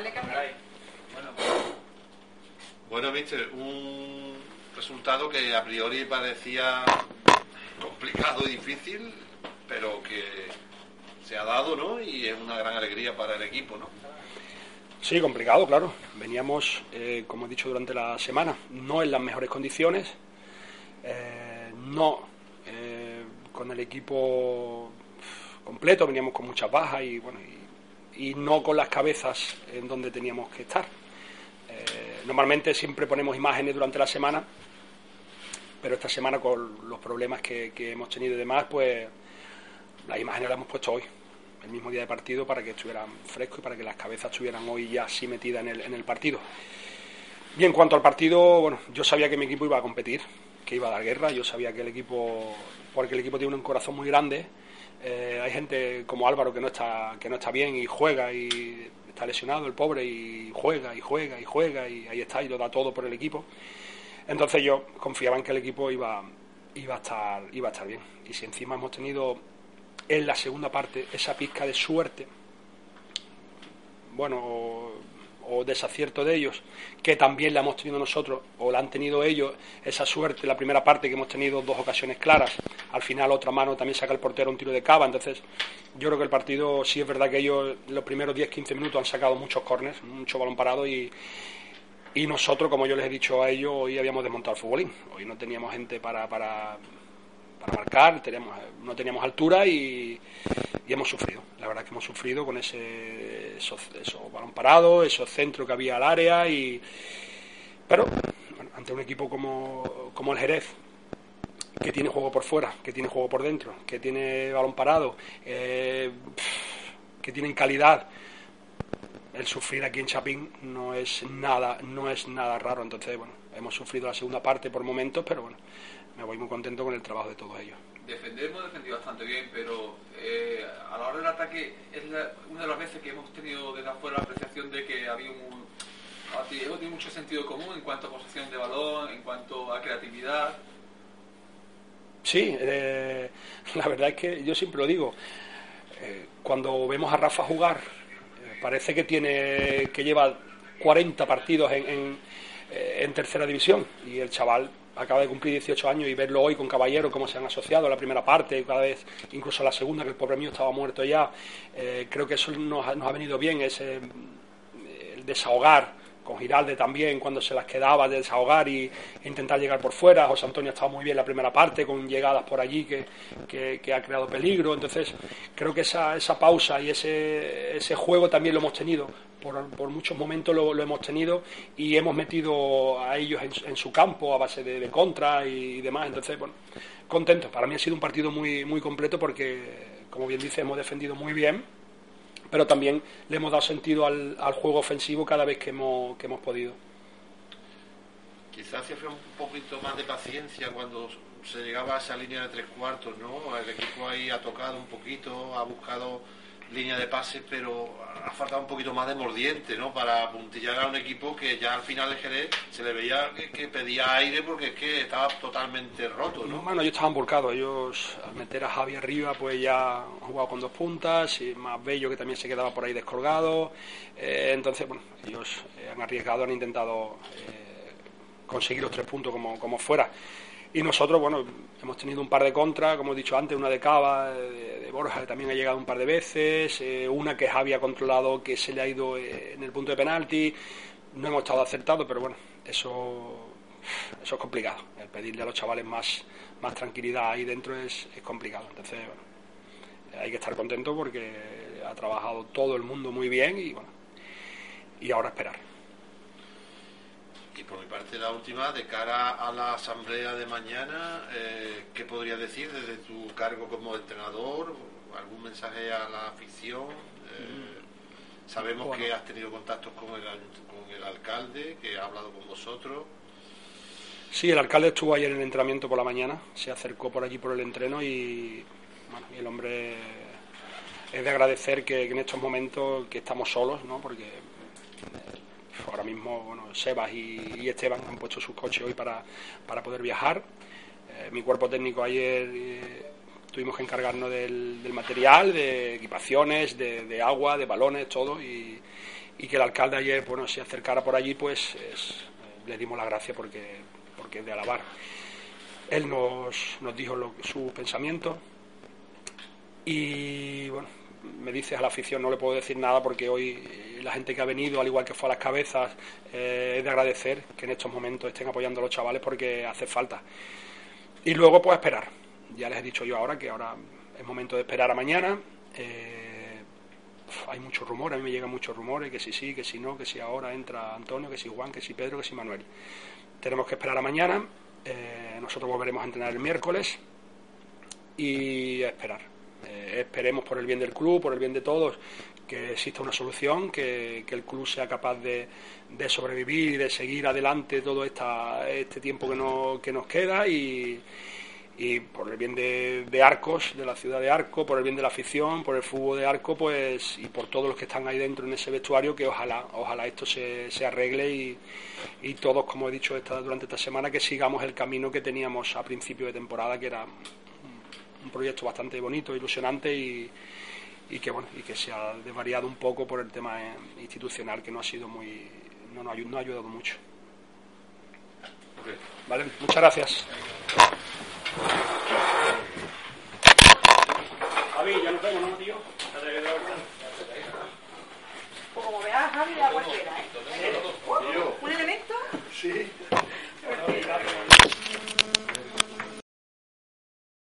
Dale café. Bueno, mister, un resultado que a priori parecía complicado y difícil, pero que se ha dado, ¿no? Y es una gran alegría para el equipo, ¿no? Sí, complicado, claro. Veníamos, eh, como he dicho durante la semana, no en las mejores condiciones, eh, no eh, con el equipo completo, veníamos con muchas bajas y bueno y, no con las cabezas en donde teníamos que estar. normalmente siempre ponemos imágenes durante la semana, pero esta semana con los problemas que, que hemos tenido y demás, pues las imágenes las hemos puesto hoy el mismo día de partido para que estuvieran frescos y para que las cabezas estuvieran hoy ya así metidas en el, en el partido. Y en cuanto al partido, bueno, yo sabía que mi equipo iba a competir, que iba a dar guerra, yo sabía que el equipo, porque el equipo tiene un corazón muy grande, eh, hay gente como Álvaro que no está que no está bien y juega y está lesionado el pobre y juega y juega y juega y ahí está y lo da todo por el equipo. Entonces yo confiaba en que el equipo iba iba a estar iba a estar bien y si encima hemos tenido en la segunda parte esa pizca de suerte, bueno, o, desacierto de ellos, que también la hemos tenido nosotros, o la han tenido ellos, esa suerte, la primera parte que hemos tenido dos ocasiones claras, al final otra mano también saca el portero un tiro de cava, entonces yo creo que el partido sí es verdad que ellos los primeros 10-15 minutos han sacado muchos corners, mucho balón parado y, y nosotros, como yo les he dicho a ellos, hoy habíamos desmontado el futbolín, hoy no teníamos gente para, para para marcar, teníamos, no teníamos altura y, hemos sufrido. La verdad que hemos sufrido con ese esos, balón parado, esos centros que había al área y pero ante un equipo como, como el Jerez que tiene juego por fuera, que tiene juego por dentro, que tiene balón parado, eh, que tienen calidad, el sufrir aquí en Chapín no es nada, no es nada raro. Entonces, bueno, hemos sufrido la segunda parte por momentos, pero bueno, me voy muy contento con el trabajo de todos ellos. Defender hemos defendido bastante bien, pero eh, a la hora del ataque es una de las veces que hemos tenido desde afuera la apreciación de que había un, hemos tenido mucho sentido común en cuanto a posesión de balón, en cuanto a creatividad. Sí, eh, la verdad es que yo siempre lo digo. Eh, cuando vemos a Rafa jugar, parece que tiene que lleva 40 partidos en, en tercera división. Y el chaval acaba de cumplir 18 años y verlo hoy con Caballero, cómo se han asociado a la primera parte, cada vez incluso a la segunda, que el pobre mío estaba muerto ya, eh, creo que eso nos ha, nos ha venido bien, ese, el desahogar con Giralde también cuando se las quedaba de desahogar y intentar llegar por fuera. José Antonio ha estado muy bien la primera parte con llegadas por allí que, que, ha creado peligro. Entonces creo que esa, esa pausa y ese, ese juego también lo hemos tenido. Por, por muchos momentos lo, lo, hemos tenido y hemos metido a ellos en, su campo a base de, de contra y demás. Entonces, bueno, contento. Para mí ha sido un partido muy, muy completo porque, como bien dice, hemos defendido muy bien pero también le hemos dado sentido al, juego ofensivo cada vez que hemos, que hemos podido. Quizás fue un poquito más de paciencia cuando se llegaba a esa línea de tres cuartos, ¿no? El equipo ahí ha tocado un poquito, ha buscado línea de pases, pero ha faltado un poquito más de mordiente, ¿no? Para apuntillar a un equipo que ya al final de Jerez se le veía que, pedía aire porque es que estaba totalmente roto, ¿no? Bueno, ellos estaban volcados, ellos al meter a Javi arriba pues ya han jugado con dos puntas, y más Bello que también se quedaba por ahí descolgado, eh, entonces, bueno, ellos eh, han arriesgado, han intentado eh, conseguir los tres puntos como, como fuera. Y nosotros, bueno, hemos tenido un par de contras, como he dicho antes, una de Cava, de, Borja, que también ha llegado un par de veces, eh, una que Javi ha controlado que se le ha ido eh, en el punto de penalti. No hemos estado acertados, pero bueno, eso, eso es complicado. El pedirle a los chavales más, más tranquilidad ahí dentro es, es complicado. Entonces, bueno, hay que estar contento porque ha trabajado todo el mundo muy bien y bueno, y ahora esperar. Y por mi parte la última, de cara a la asamblea de mañana, eh, ¿qué podría decir desde tu cargo como entrenador? ¿Algún mensaje a la afición? Eh, sabemos que has tenido contactos con el, con el alcalde, que ha hablado con vosotros. Sí, el alcalde estuvo ayer en el entrenamiento por la mañana, se acercó por allí por el entreno y, bueno, y el hombre es de agradecer que, que, en estos momentos que estamos solos, ¿no? porque mismo bueno, Sebas y, Esteban han puesto sus coches hoy para, para poder viajar. Eh, mi cuerpo técnico ayer eh, tuvimos que encargarnos del, material, de equipaciones, de, agua, de balones, todo. Y, que el alcalde ayer bueno, se acercara por allí, pues le dimos la gracia porque, porque es de alabar. Él nos, nos dijo su pensamiento y me dices a la afición, no le puedo decir nada porque hoy la gente que ha venido, al igual que fue a las cabezas, eh, es de agradecer que en estos momentos estén apoyando a los chavales porque hace falta. Y luego, pues esperar. Ya les he dicho yo ahora que ahora es momento de esperar a mañana. Eh, hay muchos rumores, a mí me llegan muchos rumores, que si sí, que si no, que si ahora entra Antonio, que si Juan, que si Pedro, que si Manuel. Tenemos que esperar a mañana. Eh, nosotros volveremos a entrenar el miércoles y esperar. Esperemos por el bien del club, por el bien de todos, que exista una solución, que, el club sea capaz de, de, sobrevivir y de seguir adelante todo esta, este tiempo que, no, que nos queda y, y por el bien de, Arcos, de la ciudad de Arco, por el bien de la afición, por el fútbol de Arco, pues y por todos los que están ahí dentro en ese vestuario, que ojalá, ojalá esto se, se arregle y, y, todos, como he dicho durante esta semana, que sigamos el camino que teníamos a principio de temporada, que era un proyecto bastante bonito, ilusionante y, y que bueno y que se ha desvariado un poco por el tema eh, institucional que no ha sido muy no, no, ha ayudado mucho. Vale muchas gracias. Javi ya nos vemos no tío pues como veas Javi la cualquiera ¿eh? un elemento sí